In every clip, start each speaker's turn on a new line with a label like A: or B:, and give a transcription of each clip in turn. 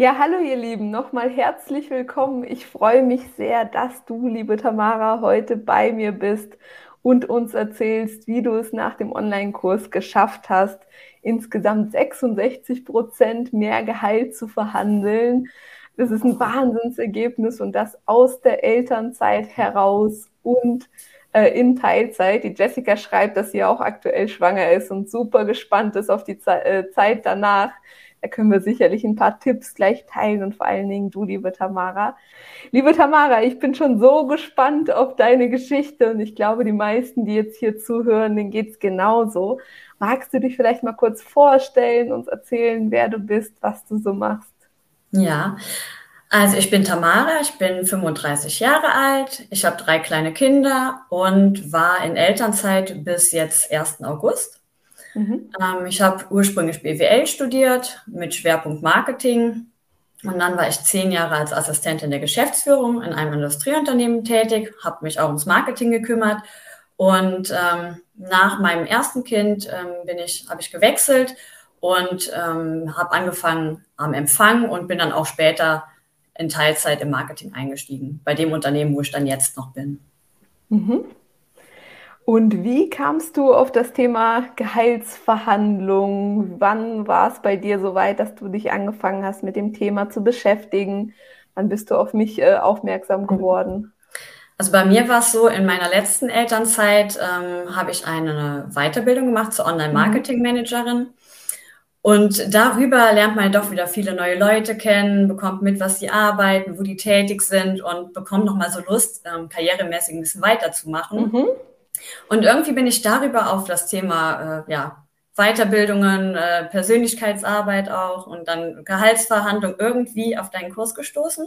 A: Ja, hallo ihr Lieben, nochmal herzlich willkommen. Ich freue mich sehr, dass du, liebe Tamara, heute bei mir bist und uns erzählst, wie du es nach dem Online-Kurs geschafft hast, insgesamt 66 Prozent mehr Gehalt zu verhandeln. Das ist ein Wahnsinnsergebnis und das aus der Elternzeit heraus und äh, in Teilzeit. Die Jessica schreibt, dass sie auch aktuell schwanger ist und super gespannt ist auf die Ze äh, Zeit danach. Da können wir sicherlich ein paar Tipps gleich teilen und vor allen Dingen du, liebe Tamara. Liebe Tamara, ich bin schon so gespannt auf deine Geschichte und ich glaube, die meisten, die jetzt hier zuhören, denen geht es genauso. Magst du dich vielleicht mal kurz vorstellen, uns erzählen, wer du bist, was du so machst?
B: Ja, also ich bin Tamara, ich bin 35 Jahre alt, ich habe drei kleine Kinder und war in Elternzeit bis jetzt 1. August. Mhm. Ähm, ich habe ursprünglich BWL studiert mit Schwerpunkt Marketing. Und dann war ich zehn Jahre als Assistentin der Geschäftsführung in einem Industrieunternehmen tätig, habe mich auch ums Marketing gekümmert. Und ähm, nach meinem ersten Kind ähm, bin ich, habe ich gewechselt und ähm, habe angefangen am Empfang und bin dann auch später in Teilzeit im Marketing eingestiegen, bei dem Unternehmen, wo ich dann jetzt noch bin.
A: Mhm. Und wie kamst du auf das Thema Gehaltsverhandlung? Wann war es bei dir so weit, dass du dich angefangen hast, mit dem Thema zu beschäftigen? Wann bist du auf mich äh, aufmerksam mhm. geworden?
B: Also bei mir war es so, in meiner letzten Elternzeit ähm, habe ich eine Weiterbildung gemacht zur Online-Marketing-Managerin. Und darüber lernt man doch wieder viele neue Leute kennen, bekommt mit, was sie arbeiten, wo die tätig sind und bekommt nochmal so Lust, ähm, karrieremäßig ein bisschen weiterzumachen. Mhm. Und irgendwie bin ich darüber auf das Thema äh, ja, Weiterbildungen, äh, Persönlichkeitsarbeit auch und dann Gehaltsverhandlung irgendwie auf deinen Kurs gestoßen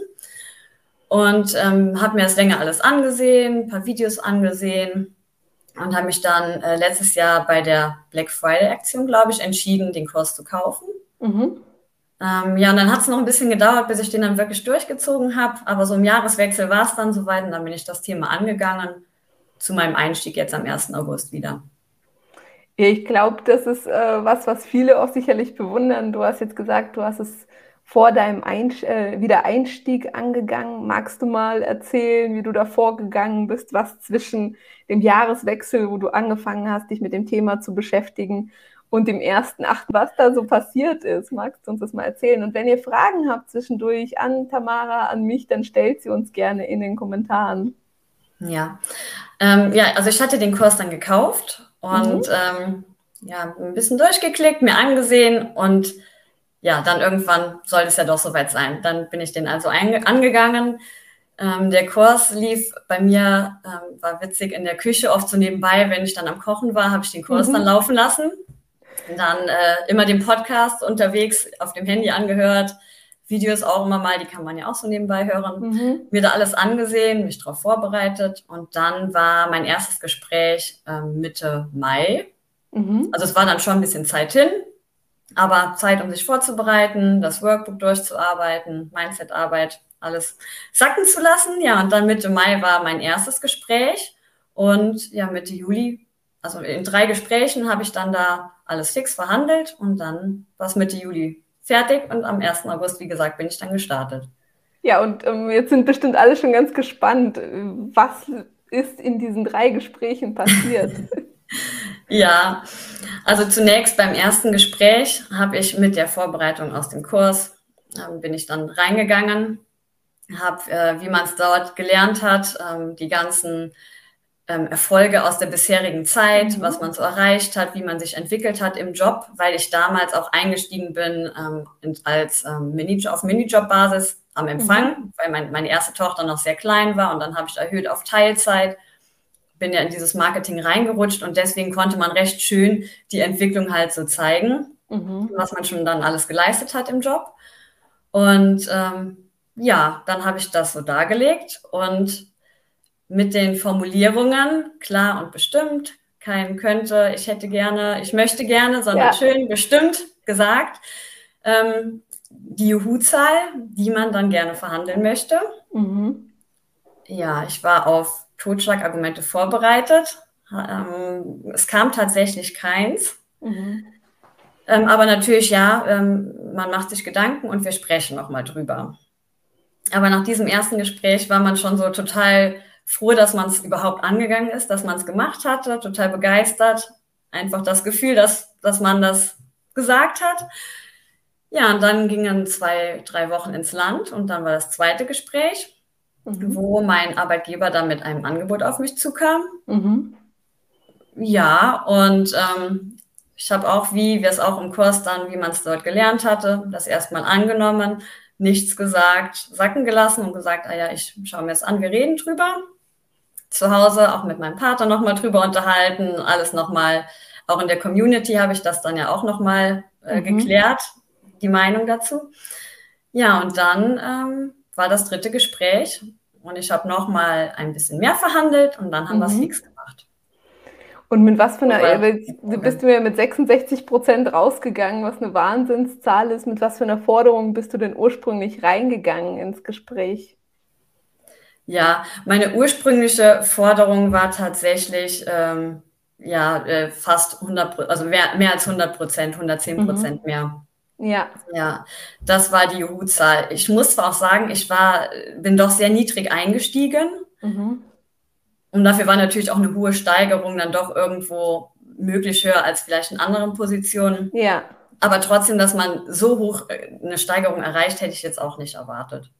B: und ähm, habe mir das länger alles angesehen, ein paar Videos angesehen und habe mich dann äh, letztes Jahr bei der Black Friday Aktion, glaube ich, entschieden, den Kurs zu kaufen. Mhm. Ähm, ja, und dann hat es noch ein bisschen gedauert, bis ich den dann wirklich durchgezogen habe, aber so im Jahreswechsel war es dann soweit und dann bin ich das Thema angegangen zu meinem Einstieg jetzt am 1. August wieder.
A: Ich glaube, das ist äh, was, was viele auch sicherlich bewundern. Du hast jetzt gesagt, du hast es vor deinem Einst äh, Wiedereinstieg angegangen. Magst du mal erzählen, wie du da vorgegangen bist, was zwischen dem Jahreswechsel, wo du angefangen hast, dich mit dem Thema zu beschäftigen, und dem ersten Achten, was da so passiert ist? Magst du uns das mal erzählen? Und wenn ihr Fragen habt zwischendurch an Tamara, an mich, dann stellt sie uns gerne in den Kommentaren.
B: Ja. Ähm, ja, also ich hatte den Kurs dann gekauft und mhm. ähm, ja, ein bisschen durchgeklickt, mir angesehen und ja, dann irgendwann soll es ja doch soweit sein. Dann bin ich den also angegangen. Ähm, der Kurs lief bei mir, ähm, war witzig in der Küche, oft so nebenbei, wenn ich dann am Kochen war, habe ich den Kurs mhm. dann laufen lassen. Und dann äh, immer den Podcast unterwegs auf dem Handy angehört, Videos auch immer mal, die kann man ja auch so nebenbei hören. Mhm. Mir da alles angesehen, mich darauf vorbereitet und dann war mein erstes Gespräch ähm, Mitte Mai. Mhm. Also es war dann schon ein bisschen Zeit hin, aber Zeit, um sich vorzubereiten, das Workbook durchzuarbeiten, Mindset-Arbeit, alles sacken zu lassen. Ja, und dann Mitte Mai war mein erstes Gespräch und ja, Mitte Juli, also in drei Gesprächen habe ich dann da alles fix verhandelt und dann war es Mitte Juli fertig und am 1. August, wie gesagt, bin ich dann gestartet.
A: Ja, und ähm, jetzt sind bestimmt alle schon ganz gespannt, was ist in diesen drei Gesprächen passiert?
B: ja, also zunächst beim ersten Gespräch habe ich mit der Vorbereitung aus dem Kurs, äh, bin ich dann reingegangen, habe, äh, wie man es dort gelernt hat, äh, die ganzen ähm, Erfolge aus der bisherigen Zeit, mhm. was man so erreicht hat, wie man sich entwickelt hat im Job, weil ich damals auch eingestiegen bin ähm, als ähm, Minijob, auf Minijob-Basis am Empfang, mhm. weil mein, meine erste Tochter noch sehr klein war und dann habe ich erhöht auf Teilzeit, bin ja in dieses Marketing reingerutscht und deswegen konnte man recht schön die Entwicklung halt so zeigen, mhm. was man schon dann alles geleistet hat im Job. Und ähm, ja, dann habe ich das so dargelegt und mit den Formulierungen klar und bestimmt, kein könnte, ich hätte gerne, ich möchte gerne, sondern ja. schön bestimmt gesagt. Ähm, die Juhu-Zahl, die man dann gerne verhandeln möchte. Mhm. Ja, ich war auf Totschlagargumente vorbereitet. Ähm, es kam tatsächlich keins. Mhm. Ähm, aber natürlich, ja, ähm, man macht sich Gedanken und wir sprechen nochmal drüber. Aber nach diesem ersten Gespräch war man schon so total froh, dass man es überhaupt angegangen ist, dass man es gemacht hatte, total begeistert. Einfach das Gefühl, dass, dass man das gesagt hat. Ja, und dann gingen zwei, drei Wochen ins Land und dann war das zweite Gespräch, mhm. wo mein Arbeitgeber dann mit einem Angebot auf mich zukam. Mhm. Ja, und ähm, ich habe auch, wie wir es auch im Kurs dann, wie man es dort gelernt hatte, das erstmal angenommen, nichts gesagt, sacken gelassen und gesagt, ah ja, ich schaue mir es an, wir reden drüber. Zu Hause auch mit meinem Partner nochmal drüber unterhalten, alles nochmal, auch in der Community habe ich das dann ja auch nochmal äh, mhm. geklärt, die Meinung dazu. Ja, und dann ähm, war das dritte Gespräch und ich habe nochmal ein bisschen mehr verhandelt und dann haben mhm. wir es fix gemacht.
A: Und mit was für einer, du bist mir mit 66 Prozent rausgegangen, was eine Wahnsinnszahl ist. Mit was für einer Forderung bist du denn ursprünglich reingegangen ins Gespräch?
B: Ja, meine ursprüngliche Forderung war tatsächlich ähm, ja äh, fast 100, also mehr, mehr als 100 Prozent, 110 Prozent mhm. mehr. Ja. Ja, das war die Juhu-Zahl. Ich muss zwar auch sagen, ich war, bin doch sehr niedrig eingestiegen. Mhm. Und dafür war natürlich auch eine hohe Steigerung dann doch irgendwo möglich höher als vielleicht in anderen Positionen. Ja. Aber trotzdem, dass man so hoch äh, eine Steigerung erreicht, hätte ich jetzt auch nicht erwartet.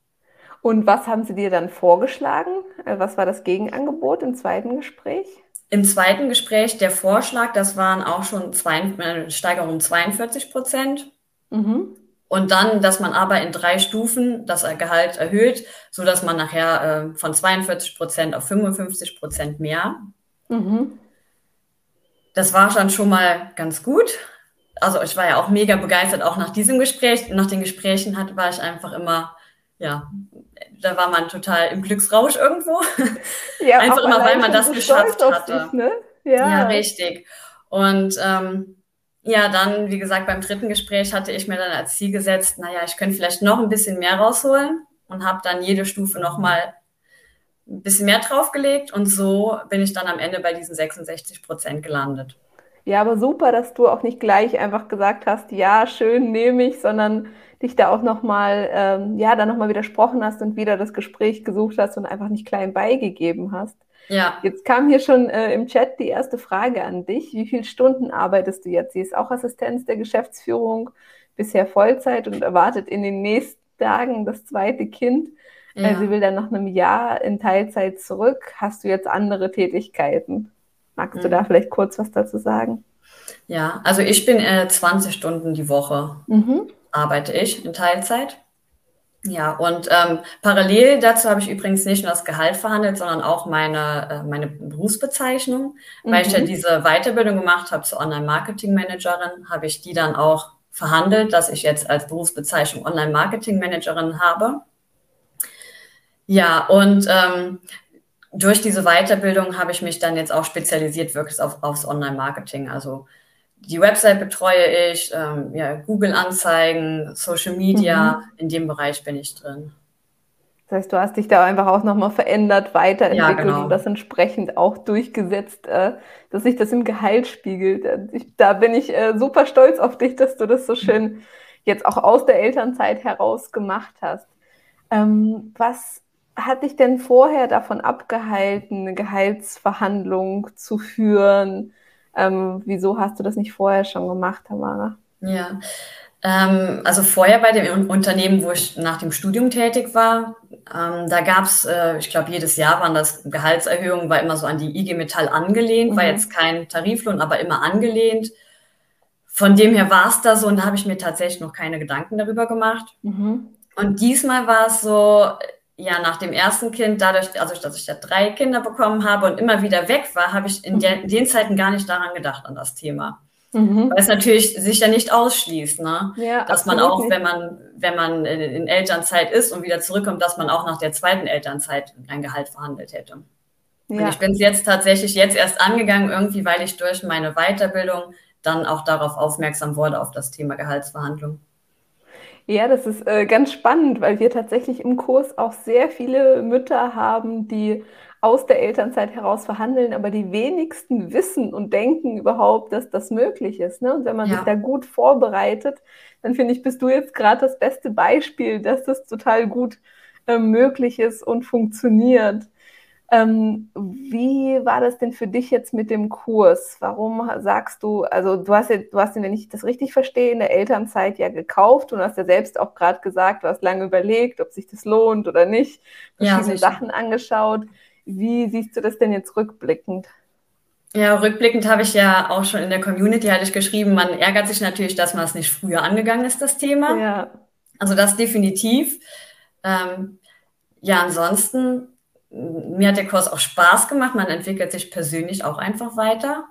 A: Und was haben Sie dir dann vorgeschlagen? Äh, was war das Gegenangebot im zweiten Gespräch?
B: Im zweiten Gespräch der Vorschlag, das waren auch schon zwei, eine Steigerung um 42 Prozent. Mhm. Und dann, dass man aber in drei Stufen das Gehalt erhöht, so dass man nachher äh, von 42 Prozent auf 55 Prozent mehr. Mhm. Das war schon schon mal ganz gut. Also ich war ja auch mega begeistert, auch nach diesem Gespräch. Nach den Gesprächen hat, war ich einfach immer, ja, da war man total im Glücksrausch irgendwo. Ja, einfach immer, weil man das geschafft hatte. Dich, ne? ja. ja, richtig. Und ähm, ja, dann, wie gesagt, beim dritten Gespräch hatte ich mir dann als Ziel gesetzt, naja, ich könnte vielleicht noch ein bisschen mehr rausholen und habe dann jede Stufe nochmal ein bisschen mehr draufgelegt und so bin ich dann am Ende bei diesen 66 Prozent gelandet.
A: Ja, aber super, dass du auch nicht gleich einfach gesagt hast, ja, schön, nehme ich, sondern dich da auch nochmal, ähm, ja, dann nochmal widersprochen hast und wieder das Gespräch gesucht hast und einfach nicht klein beigegeben hast. Ja. Jetzt kam hier schon äh, im Chat die erste Frage an dich. Wie viele Stunden arbeitest du jetzt? Sie ist auch Assistenz der Geschäftsführung, bisher Vollzeit und erwartet in den nächsten Tagen das zweite Kind. Äh, ja. Äh, sie will dann nach einem Jahr in Teilzeit zurück. Hast du jetzt andere Tätigkeiten? Magst mhm. du da vielleicht kurz was dazu sagen?
B: Ja, also ich bin äh, 20 Stunden die Woche mhm. arbeite ich in Teilzeit. Ja, und ähm, parallel dazu habe ich übrigens nicht nur das Gehalt verhandelt, sondern auch meine, äh, meine Berufsbezeichnung. Mhm. Weil ich ja mhm. diese Weiterbildung gemacht habe zur Online-Marketing-Managerin, habe ich die dann auch verhandelt, dass ich jetzt als Berufsbezeichnung Online-Marketing-Managerin habe. Ja, und ähm, durch diese Weiterbildung habe ich mich dann jetzt auch spezialisiert wirklich auf, aufs Online-Marketing. Also die Website betreue ich, ähm, ja, Google-Anzeigen, Social Media, mhm. in dem Bereich bin ich drin.
A: Das heißt, du hast dich da einfach auch nochmal verändert, weiterentwickelt ja, genau. und das entsprechend auch durchgesetzt, äh, dass sich das im Gehalt spiegelt. Äh, ich, da bin ich äh, super stolz auf dich, dass du das so schön jetzt auch aus der Elternzeit heraus gemacht hast. Ähm, was hat dich denn vorher davon abgehalten, eine Gehaltsverhandlung zu führen? Ähm, wieso hast du das nicht vorher schon gemacht, Tamara?
B: Ja, ähm, also vorher bei dem Unternehmen, wo ich nach dem Studium tätig war, ähm, da gab es, äh, ich glaube, jedes Jahr waren das Gehaltserhöhungen, war immer so an die IG Metall angelehnt, mhm. war jetzt kein Tariflohn, aber immer angelehnt. Von dem her war es da so und da habe ich mir tatsächlich noch keine Gedanken darüber gemacht. Mhm. Und diesmal war es so, ja, nach dem ersten Kind, dadurch, also dass ich da drei Kinder bekommen habe und immer wieder weg war, habe ich in, der, in den Zeiten gar nicht daran gedacht, an das Thema. Mhm. Weil es natürlich sich ja nicht ausschließt, ne? Ja, dass man auch, wenn man, wenn man in, in, Elternzeit ist und wieder zurückkommt, dass man auch nach der zweiten Elternzeit ein Gehalt verhandelt hätte. Ja. Und ich bin es jetzt tatsächlich jetzt erst angegangen, irgendwie, weil ich durch meine Weiterbildung dann auch darauf aufmerksam wurde, auf das Thema Gehaltsverhandlung.
A: Ja, das ist äh, ganz spannend, weil wir tatsächlich im Kurs auch sehr viele Mütter haben, die aus der Elternzeit heraus verhandeln, aber die wenigsten wissen und denken überhaupt, dass das möglich ist. Ne? Und wenn man ja. sich da gut vorbereitet, dann finde ich, bist du jetzt gerade das beste Beispiel, dass das total gut äh, möglich ist und funktioniert. Ähm, wie war das denn für dich jetzt mit dem Kurs? Warum sagst du, also du hast ja, du hast ihn, wenn ich das richtig verstehe, in der Elternzeit ja gekauft und hast ja selbst auch gerade gesagt, du hast lange überlegt, ob sich das lohnt oder nicht, verschiedene ja, Sachen angeschaut. Wie siehst du das denn jetzt rückblickend?
B: Ja, rückblickend habe ich ja auch schon in der Community hatte ich geschrieben, man ärgert sich natürlich, dass man es nicht früher angegangen ist, das Thema. Ja. Also das definitiv. Ähm, ja, ansonsten mir hat der Kurs auch Spaß gemacht. Man entwickelt sich persönlich auch einfach weiter.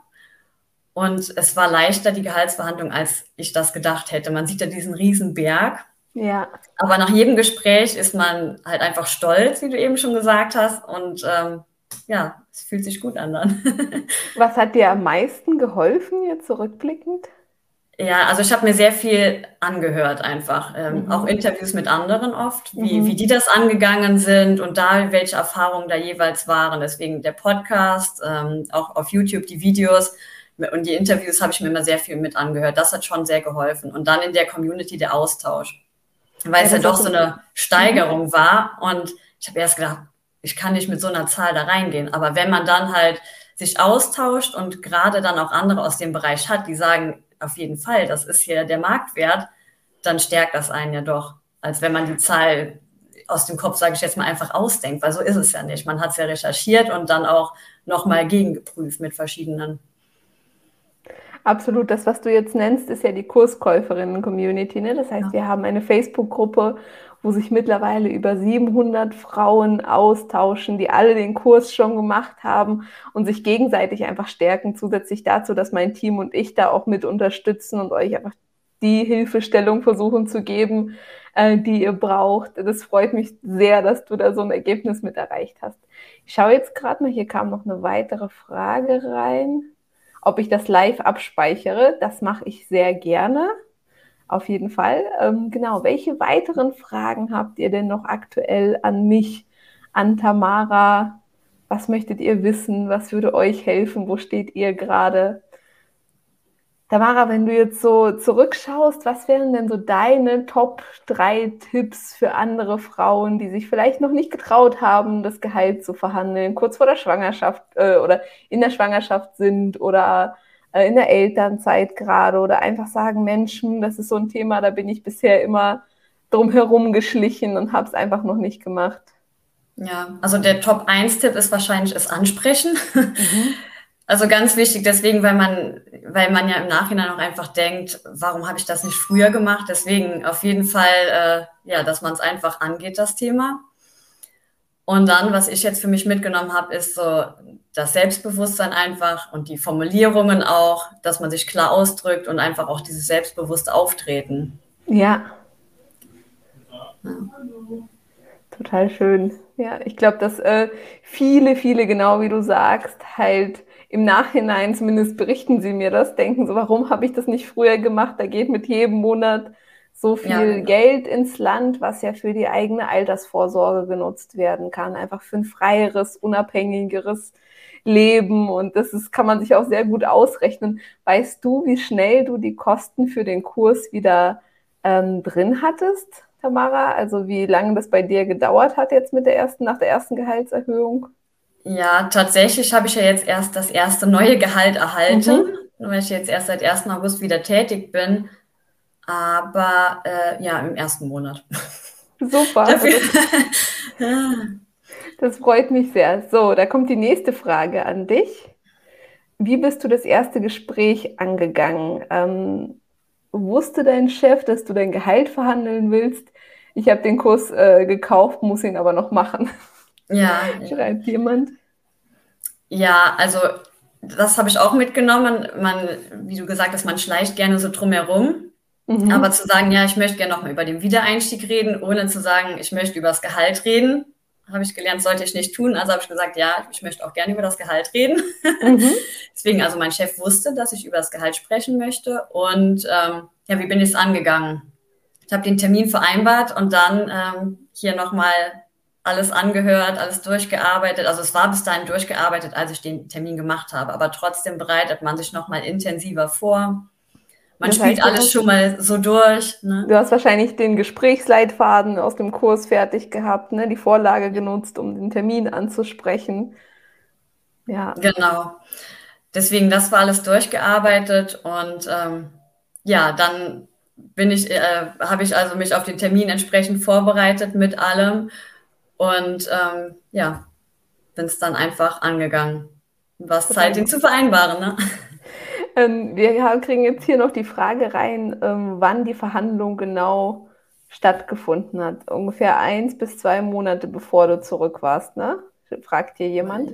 B: Und es war leichter, die Gehaltsverhandlung, als ich das gedacht hätte. Man sieht ja diesen riesen Berg. Ja. Aber nach jedem Gespräch ist man halt einfach stolz, wie du eben schon gesagt hast. Und ähm, ja, es fühlt sich gut an dann.
A: Was hat dir am meisten geholfen, jetzt zurückblickend?
B: Ja, also ich habe mir sehr viel angehört einfach, ähm, mhm. auch Interviews mit anderen oft, wie, mhm. wie die das angegangen sind und da welche Erfahrungen da jeweils waren. Deswegen der Podcast, ähm, auch auf YouTube die Videos und die Interviews habe ich mir immer sehr viel mit angehört. Das hat schon sehr geholfen. Und dann in der Community der Austausch, weil ja, es ja doch so eine Steigerung mhm. war und ich habe erst gedacht, ich kann nicht mit so einer Zahl da reingehen. Aber wenn man dann halt sich austauscht und gerade dann auch andere aus dem Bereich hat, die sagen, auf jeden Fall, das ist hier der Marktwert, dann stärkt das einen ja doch, als wenn man die Zahl aus dem Kopf, sage ich jetzt mal, einfach ausdenkt, weil so ist es ja nicht. Man hat es ja recherchiert und dann auch nochmal gegengeprüft mit verschiedenen.
A: Absolut, das, was du jetzt nennst, ist ja die Kurskäuferinnen-Community. Ne? Das heißt, ja. wir haben eine Facebook-Gruppe, wo sich mittlerweile über 700 Frauen austauschen, die alle den Kurs schon gemacht haben und sich gegenseitig einfach stärken, zusätzlich dazu, dass mein Team und ich da auch mit unterstützen und euch einfach die Hilfestellung versuchen zu geben, äh, die ihr braucht. Das freut mich sehr, dass du da so ein Ergebnis mit erreicht hast. Ich schaue jetzt gerade mal, hier kam noch eine weitere Frage rein, ob ich das live abspeichere. Das mache ich sehr gerne. Auf jeden Fall. Ähm, genau, welche weiteren Fragen habt ihr denn noch aktuell an mich, an Tamara? Was möchtet ihr wissen? Was würde euch helfen? Wo steht ihr gerade? Tamara, wenn du jetzt so zurückschaust, was wären denn so deine Top 3 Tipps für andere Frauen, die sich vielleicht noch nicht getraut haben, das Gehalt zu verhandeln, kurz vor der Schwangerschaft äh, oder in der Schwangerschaft sind oder äh, in der Elternzeit gerade oder einfach sagen, Menschen, das ist so ein Thema, da bin ich bisher immer drum herum geschlichen und habe es einfach noch nicht gemacht.
B: Ja, also der Top-1-Tipp ist wahrscheinlich das Ansprechen. Mhm. Also ganz wichtig, deswegen, weil man, weil man ja im Nachhinein auch einfach denkt, warum habe ich das nicht früher gemacht? Deswegen auf jeden Fall, äh, ja, dass man es einfach angeht, das Thema. Und dann, was ich jetzt für mich mitgenommen habe, ist so das Selbstbewusstsein einfach und die Formulierungen auch, dass man sich klar ausdrückt und einfach auch dieses selbstbewusste Auftreten.
A: Ja. ja. Total schön. Ja, ich glaube, dass äh, viele, viele, genau wie du sagst, halt im Nachhinein, zumindest berichten sie mir das, denken so, warum habe ich das nicht früher gemacht? Da geht mit jedem Monat so viel ja. Geld ins Land, was ja für die eigene Altersvorsorge genutzt werden kann. Einfach für ein freieres, unabhängigeres Leben. Und das ist, kann man sich auch sehr gut ausrechnen. Weißt du, wie schnell du die Kosten für den Kurs wieder ähm, drin hattest, Tamara? Also wie lange das bei dir gedauert hat jetzt mit der ersten, nach der ersten Gehaltserhöhung?
B: Ja, tatsächlich habe ich ja jetzt erst das erste neue Gehalt erhalten, mhm. weil ich jetzt erst seit 1. August wieder tätig bin aber äh, ja, im ersten Monat.
A: Super. das freut mich sehr. So, da kommt die nächste Frage an dich. Wie bist du das erste Gespräch angegangen? Ähm, wusste dein Chef, dass du dein Gehalt verhandeln willst? Ich habe den Kurs äh, gekauft, muss ihn aber noch machen.
B: Ja.
A: Schreibt jemand.
B: Ja, also das habe ich auch mitgenommen. Man, wie du gesagt hast, man schleicht gerne so drumherum. Mhm. Aber zu sagen, ja, ich möchte gerne nochmal über den Wiedereinstieg reden, ohne zu sagen, ich möchte über das Gehalt reden, habe ich gelernt, sollte ich nicht tun. Also habe ich gesagt, ja, ich möchte auch gerne über das Gehalt reden. Mhm. Deswegen, also mein Chef wusste, dass ich über das Gehalt sprechen möchte. Und ähm, ja, wie bin ich es angegangen? Ich habe den Termin vereinbart und dann ähm, hier nochmal alles angehört, alles durchgearbeitet. Also es war bis dahin durchgearbeitet, als ich den Termin gemacht habe. Aber trotzdem bereitet man sich nochmal intensiver vor. Man das spielt alles schon mal so durch.
A: Ne? Du hast wahrscheinlich den Gesprächsleitfaden aus dem Kurs fertig gehabt, ne? die Vorlage genutzt, um den Termin anzusprechen.
B: Ja. Genau. Deswegen, das war alles durchgearbeitet und ähm, ja, dann bin ich, äh, habe ich also mich auf den Termin entsprechend vorbereitet mit allem und ähm, ja, bin es dann einfach angegangen. Was Zeit, den zu vereinbaren. Ne?
A: Ähm, wir kriegen jetzt hier noch die Frage rein, ähm, wann die Verhandlung genau stattgefunden hat. Ungefähr eins bis zwei Monate bevor du zurück warst, ne? Fragt hier jemand?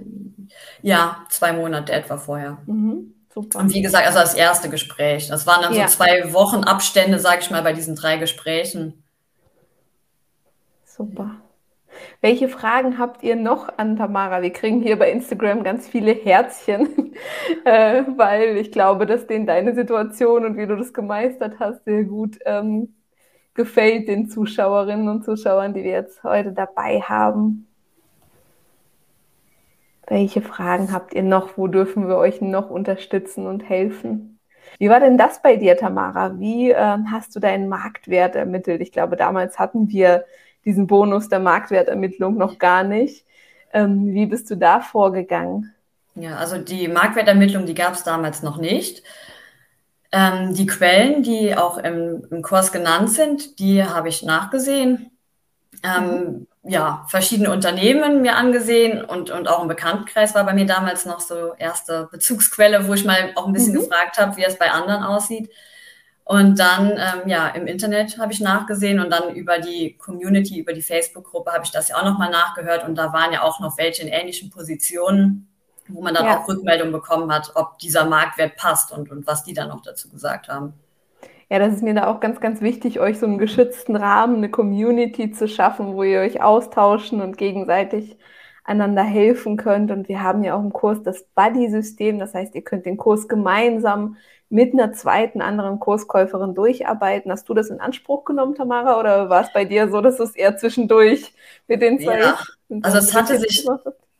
B: Ja, zwei Monate etwa vorher. Mhm, super. Und wie gesagt, also das erste Gespräch. Das waren dann ja. so zwei Wochen Abstände, sage ich mal, bei diesen drei Gesprächen.
A: Super. Welche Fragen habt ihr noch an Tamara? Wir kriegen hier bei Instagram ganz viele Herzchen, äh, weil ich glaube, dass denen deine Situation und wie du das gemeistert hast, sehr gut ähm, gefällt den Zuschauerinnen und Zuschauern, die wir jetzt heute dabei haben. Welche Fragen habt ihr noch? Wo dürfen wir euch noch unterstützen und helfen? Wie war denn das bei dir, Tamara? Wie äh, hast du deinen Marktwert ermittelt? Ich glaube, damals hatten wir diesen Bonus der Marktwertermittlung noch gar nicht. Ähm, wie bist du da vorgegangen?
B: Ja, also die Marktwertermittlung, die gab es damals noch nicht. Ähm, die Quellen, die auch im, im, Kurs genannt sind, die habe ich nachgesehen. Ähm, mhm. Ja, verschiedene Unternehmen mir angesehen und, und auch im Bekanntkreis war bei mir damals noch so erste Bezugsquelle, wo ich mal auch ein bisschen mhm. gefragt habe, wie es bei anderen aussieht. Und dann, ähm, ja, im Internet habe ich nachgesehen und dann über die Community, über die Facebook-Gruppe habe ich das ja auch nochmal nachgehört und da waren ja auch noch welche in ähnlichen Positionen, wo man dann ja. auch Rückmeldung bekommen hat, ob dieser Marktwert passt und, und was die dann noch dazu gesagt haben.
A: Ja, das ist mir da auch ganz, ganz wichtig, euch so einen geschützten Rahmen, eine Community zu schaffen, wo ihr euch austauschen und gegenseitig einander helfen könnt. Und wir haben ja auch im Kurs das Buddy-System. Das heißt, ihr könnt den Kurs gemeinsam mit einer zweiten anderen Kurskäuferin durcharbeiten. Hast du das in Anspruch genommen, Tamara, oder war es bei dir so, dass es eher zwischendurch mit den zwei? Ja.
B: Also es hatte sich,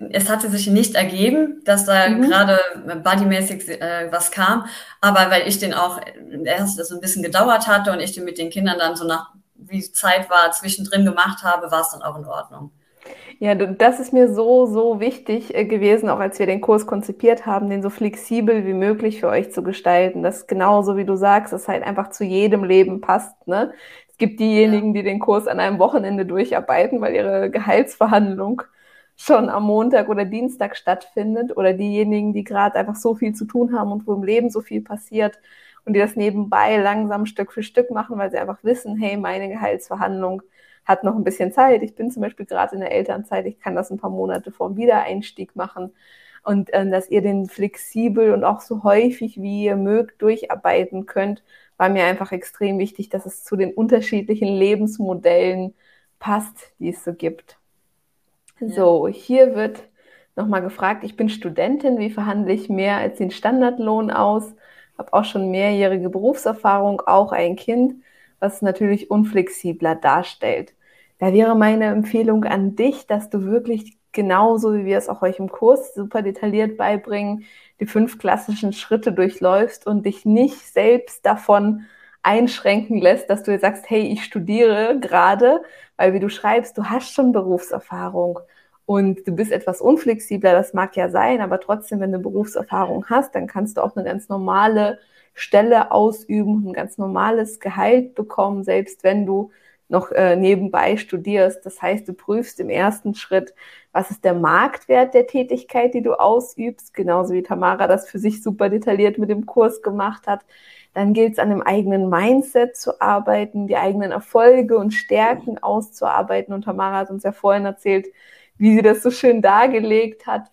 B: es hatte sich nicht ergeben, dass da mhm. gerade bodymäßig äh, was kam, aber weil ich den auch erst so ein bisschen gedauert hatte und ich den mit den Kindern dann so nach wie Zeit war zwischendrin gemacht habe, war es dann auch in Ordnung.
A: Ja, das ist mir so, so wichtig äh, gewesen, auch als wir den Kurs konzipiert haben, den so flexibel wie möglich für euch zu gestalten. Das genauso wie du sagst, es halt einfach zu jedem Leben passt. Ne? Es gibt diejenigen, die den Kurs an einem Wochenende durcharbeiten, weil ihre Gehaltsverhandlung schon am Montag oder Dienstag stattfindet oder diejenigen, die gerade einfach so viel zu tun haben und wo im Leben so viel passiert und die das nebenbei langsam Stück für Stück machen, weil sie einfach wissen, hey, meine Gehaltsverhandlung hat noch ein bisschen Zeit. Ich bin zum Beispiel gerade in der Elternzeit, ich kann das ein paar Monate vor dem Wiedereinstieg machen. Und äh, dass ihr den flexibel und auch so häufig wie ihr mögt durcharbeiten könnt, war mir einfach extrem wichtig, dass es zu den unterschiedlichen Lebensmodellen passt, die es so gibt. Ja. So, hier wird nochmal gefragt, ich bin Studentin, wie verhandle ich mehr als den Standardlohn aus? Habe auch schon mehrjährige Berufserfahrung, auch ein Kind, was natürlich unflexibler darstellt. Da wäre meine Empfehlung an dich, dass du wirklich genauso wie wir es auch euch im Kurs super detailliert beibringen, die fünf klassischen Schritte durchläufst und dich nicht selbst davon einschränken lässt, dass du jetzt sagst, hey, ich studiere gerade, weil wie du schreibst, du hast schon Berufserfahrung und du bist etwas unflexibler, das mag ja sein, aber trotzdem, wenn du Berufserfahrung hast, dann kannst du auch eine ganz normale Stelle ausüben, ein ganz normales Gehalt bekommen, selbst wenn du noch äh, nebenbei studierst. Das heißt, du prüfst im ersten Schritt, was ist der Marktwert der Tätigkeit, die du ausübst, genauso wie Tamara das für sich super detailliert mit dem Kurs gemacht hat. Dann gilt es an dem eigenen Mindset zu arbeiten, die eigenen Erfolge und Stärken auszuarbeiten. Und Tamara hat uns ja vorhin erzählt, wie sie das so schön dargelegt hat,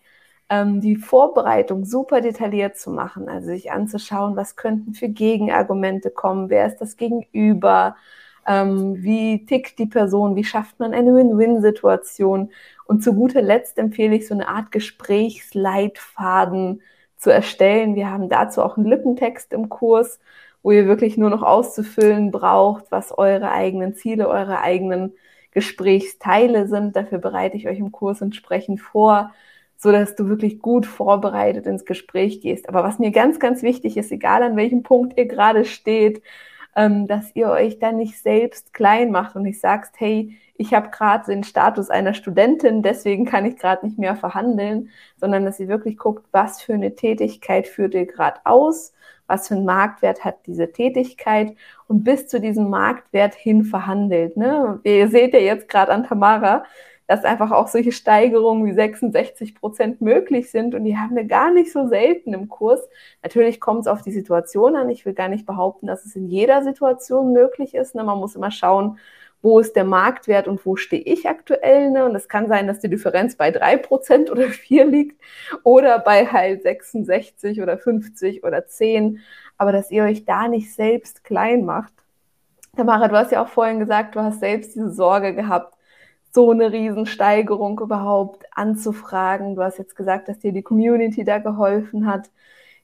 A: ähm, die Vorbereitung super detailliert zu machen, also sich anzuschauen, was könnten für Gegenargumente kommen, wer ist das Gegenüber, ähm, wie tickt die Person, wie schafft man eine Win-Win-Situation Und zu guter Letzt empfehle ich so eine Art Gesprächsleitfaden zu erstellen. Wir haben dazu auch einen Lippentext im Kurs, wo ihr wirklich nur noch auszufüllen braucht, was eure eigenen Ziele, eure eigenen Gesprächsteile sind. Dafür bereite ich euch im Kurs entsprechend vor, so dass du wirklich gut vorbereitet ins Gespräch gehst. Aber was mir ganz, ganz wichtig ist, egal an welchem Punkt ihr gerade steht, ähm, dass ihr euch dann nicht selbst klein macht und nicht sagst, hey, ich habe gerade den Status einer Studentin, deswegen kann ich gerade nicht mehr verhandeln, sondern dass ihr wirklich guckt, was für eine Tätigkeit führt ihr gerade aus, was für einen Marktwert hat diese Tätigkeit und bis zu diesem Marktwert hin verhandelt. Ne? Ihr seht ja jetzt gerade an Tamara, dass einfach auch solche Steigerungen wie 66 Prozent möglich sind und die haben wir gar nicht so selten im Kurs. Natürlich kommt es auf die Situation an. Ich will gar nicht behaupten, dass es in jeder Situation möglich ist. Ne? Man muss immer schauen, wo ist der Marktwert und wo stehe ich aktuell. Ne? Und es kann sein, dass die Differenz bei drei Prozent oder vier liegt oder bei halt 66 oder 50 oder 10. Aber dass ihr euch da nicht selbst klein macht. Tamara, du hast ja auch vorhin gesagt, du hast selbst diese Sorge gehabt, so eine Riesensteigerung überhaupt anzufragen. Du hast jetzt gesagt, dass dir die Community da geholfen hat.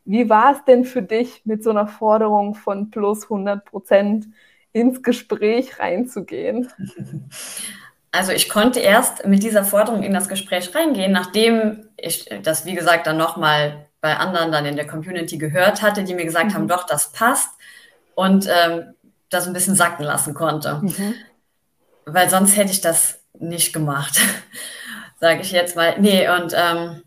A: Wie war es denn für dich, mit so einer Forderung von plus 100 Prozent ins Gespräch reinzugehen?
B: Also ich konnte erst mit dieser Forderung in das Gespräch reingehen, nachdem ich das, wie gesagt, dann nochmal bei anderen dann in der Community gehört hatte, die mir gesagt mhm. haben, doch, das passt und ähm, das ein bisschen sacken lassen konnte. Mhm. Weil sonst hätte ich das nicht gemacht, sage ich jetzt mal. Nee, und ähm,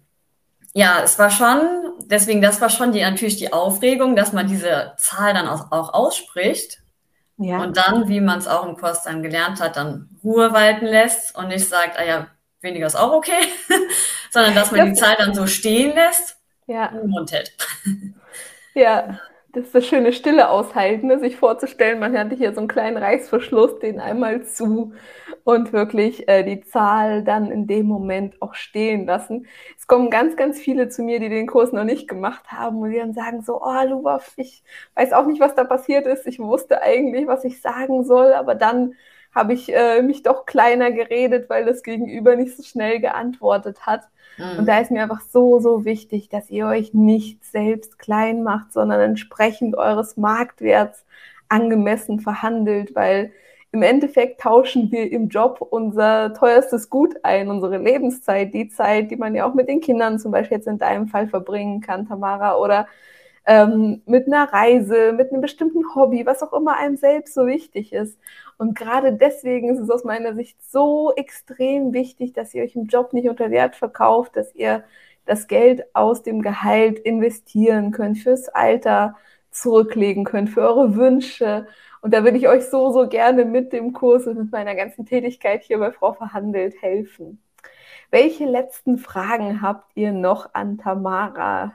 B: ja, es war schon, deswegen, das war schon die, natürlich die Aufregung, dass man diese Zahl dann auch, auch ausspricht. Ja. Und dann, wie man es auch im Kurs dann gelernt hat, dann Ruhe walten lässt und nicht sagt, ah ja, weniger ist auch okay, sondern dass man die Zahl dann so stehen lässt
A: ja.
B: und Mund hält.
A: Ja, das ist das schöne Stille aushalten, ne? sich vorzustellen, man hatte hier so einen kleinen Reißverschluss, den einmal zu und wirklich äh, die Zahl dann in dem Moment auch stehen lassen. Es kommen ganz, ganz viele zu mir, die den Kurs noch nicht gemacht haben und die dann sagen so, oh Lubaf, ich weiß auch nicht, was da passiert ist. Ich wusste eigentlich, was ich sagen soll, aber dann habe ich äh, mich doch kleiner geredet, weil das Gegenüber nicht so schnell geantwortet hat. Mhm. Und da ist mir einfach so, so wichtig, dass ihr euch nicht selbst klein macht, sondern entsprechend eures Marktwerts angemessen verhandelt, weil im Endeffekt tauschen wir im Job unser teuerstes Gut ein, unsere Lebenszeit, die Zeit, die man ja auch mit den Kindern zum Beispiel jetzt in deinem Fall verbringen kann, Tamara, oder ähm, mit einer Reise, mit einem bestimmten Hobby, was auch immer einem selbst so wichtig ist. Und gerade deswegen ist es aus meiner Sicht so extrem wichtig, dass ihr euch im Job nicht unter Wert verkauft, dass ihr das Geld aus dem Gehalt investieren könnt, fürs Alter zurücklegen könnt, für eure Wünsche. Und da würde ich euch so, so gerne mit dem Kurs und mit meiner ganzen Tätigkeit hier bei Frau Verhandelt helfen. Welche letzten Fragen habt ihr noch an Tamara?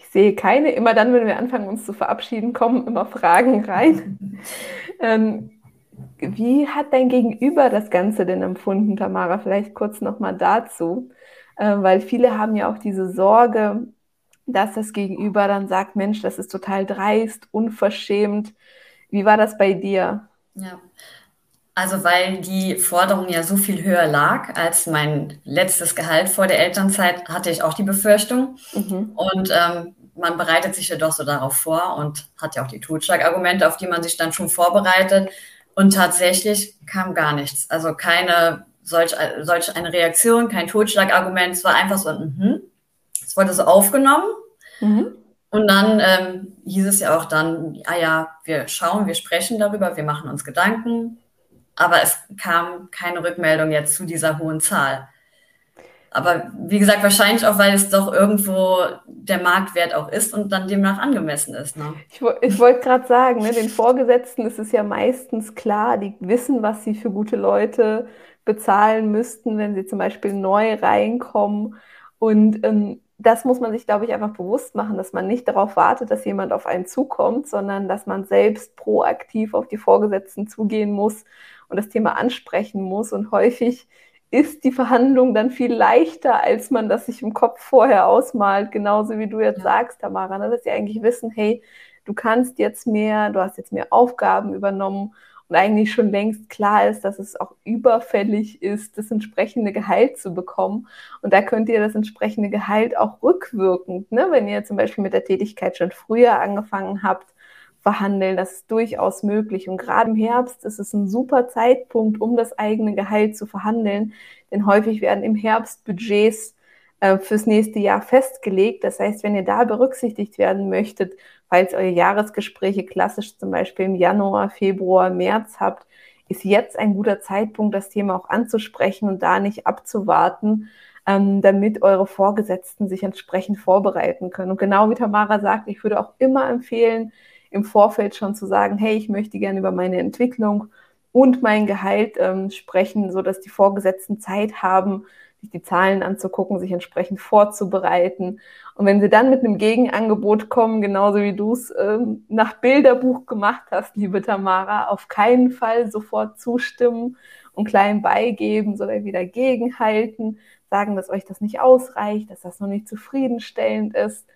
A: Ich sehe keine. Immer dann, wenn wir anfangen, uns zu verabschieden, kommen immer Fragen rein. ähm, wie hat dein Gegenüber das Ganze denn empfunden, Tamara? Vielleicht kurz nochmal dazu, äh, weil viele haben ja auch diese Sorge, dass das Gegenüber dann sagt, Mensch, das ist total dreist, unverschämt. Wie war das bei dir?
B: Ja, also weil die Forderung ja so viel höher lag als mein letztes Gehalt vor der Elternzeit, hatte ich auch die Befürchtung. Mhm. Und ähm, man bereitet sich ja doch so darauf vor und hat ja auch die Totschlagargumente, auf die man sich dann schon vorbereitet. Und tatsächlich kam gar nichts. Also keine solch, solch eine Reaktion, kein Totschlagargument. Es war einfach so, mhm. es wurde so aufgenommen. Mhm. Und dann ähm, hieß es ja auch dann, ah ja, wir schauen, wir sprechen darüber, wir machen uns Gedanken. Aber es kam keine Rückmeldung jetzt zu dieser hohen Zahl. Aber wie gesagt, wahrscheinlich auch, weil es doch irgendwo der Marktwert auch ist und dann demnach angemessen ist. Ne?
A: Ich, ich wollte gerade sagen, ne, den Vorgesetzten ist es ja meistens klar, die wissen, was sie für gute Leute bezahlen müssten, wenn sie zum Beispiel neu reinkommen. Und ähm, das muss man sich, glaube ich, einfach bewusst machen, dass man nicht darauf wartet, dass jemand auf einen zukommt, sondern dass man selbst proaktiv auf die Vorgesetzten zugehen muss und das Thema ansprechen muss. Und häufig ist die Verhandlung dann viel leichter, als man das sich im Kopf vorher ausmalt, genauso wie du jetzt ja. sagst, Tamara, ne? dass sie eigentlich wissen, hey, du kannst jetzt mehr, du hast jetzt mehr Aufgaben übernommen und eigentlich schon längst klar ist, dass es auch überfällig ist, das entsprechende Gehalt zu bekommen. Und da könnt ihr das entsprechende Gehalt auch rückwirkend, ne, wenn ihr zum Beispiel mit der Tätigkeit schon früher angefangen habt, verhandeln. Das ist durchaus möglich. Und gerade im Herbst ist es ein super Zeitpunkt, um das eigene Gehalt zu verhandeln. Denn häufig werden im Herbst Budgets äh, fürs nächste Jahr festgelegt. Das heißt, wenn ihr da berücksichtigt werden möchtet, falls eure Jahresgespräche klassisch zum Beispiel im Januar, Februar, März habt, ist jetzt ein guter Zeitpunkt, das Thema auch anzusprechen und da nicht abzuwarten, ähm, damit eure Vorgesetzten sich entsprechend vorbereiten können. Und genau wie Tamara sagt, ich würde auch immer empfehlen, im Vorfeld schon zu sagen, hey, ich möchte gerne über meine Entwicklung und mein Gehalt ähm, sprechen, so dass die Vorgesetzten Zeit haben, sich die Zahlen anzugucken, sich entsprechend vorzubereiten. Und wenn sie dann mit einem Gegenangebot kommen, genauso wie du es ähm, nach Bilderbuch gemacht hast, liebe Tamara, auf keinen Fall sofort zustimmen und klein beigeben, sondern wieder gegenhalten, sagen, dass euch das nicht ausreicht, dass das noch nicht zufriedenstellend ist.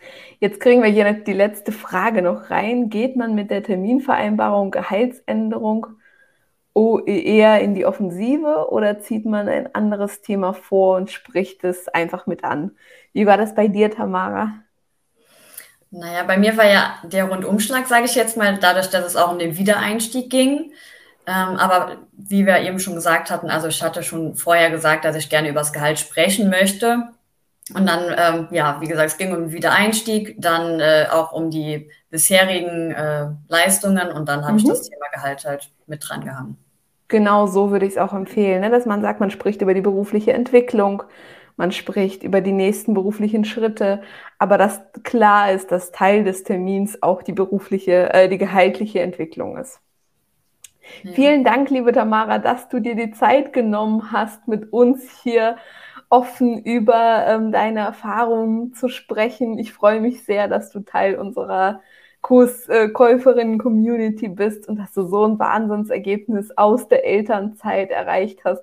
A: Jetzt kriegen wir hier die letzte Frage noch rein. Geht man mit der Terminvereinbarung Gehaltsänderung eher in die Offensive oder zieht man ein anderes Thema vor und spricht es einfach mit an? Wie war das bei dir, Tamara?
B: Naja, bei mir war ja der Rundumschlag, sage ich jetzt mal, dadurch, dass es auch um den Wiedereinstieg ging. Ähm, aber wie wir eben schon gesagt hatten, also ich hatte schon vorher gesagt, dass ich gerne über das Gehalt sprechen möchte. Und dann, ähm, ja, wie gesagt, es ging um den Wiedereinstieg, dann äh, auch um die bisherigen äh, Leistungen und dann habe mhm. ich das Thema Gehalt halt mit dran gehangen.
A: Genau so würde ich es auch empfehlen, ne? dass man sagt, man spricht über die berufliche Entwicklung, man spricht über die nächsten beruflichen Schritte, aber dass klar ist, dass Teil des Termins auch die berufliche, äh, die gehaltliche Entwicklung ist. Vielen Dank, liebe Tamara, dass du dir die Zeit genommen hast, mit uns hier offen über ähm, deine Erfahrungen zu sprechen. Ich freue mich sehr, dass du Teil unserer Kurskäuferinnen-Community bist und dass du so ein Wahnsinnsergebnis aus der Elternzeit erreicht hast.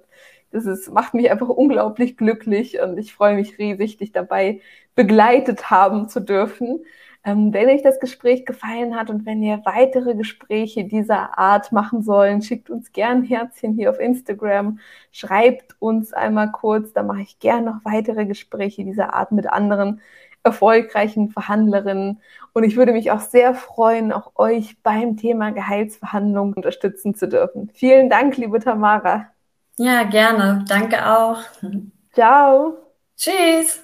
A: Das ist, macht mich einfach unglaublich glücklich und ich freue mich riesig, dich dabei begleitet haben zu dürfen. Ähm, wenn euch das Gespräch gefallen hat und wenn ihr weitere Gespräche dieser Art machen sollen, schickt uns gern ein Herzchen hier auf Instagram, schreibt uns einmal kurz, da mache ich gern noch weitere Gespräche dieser Art mit anderen erfolgreichen Verhandlerinnen. Und ich würde mich auch sehr freuen, auch euch beim Thema Gehaltsverhandlungen unterstützen zu dürfen. Vielen Dank, liebe Tamara.
B: Ja, gerne. Danke auch.
A: Ciao.
B: Tschüss.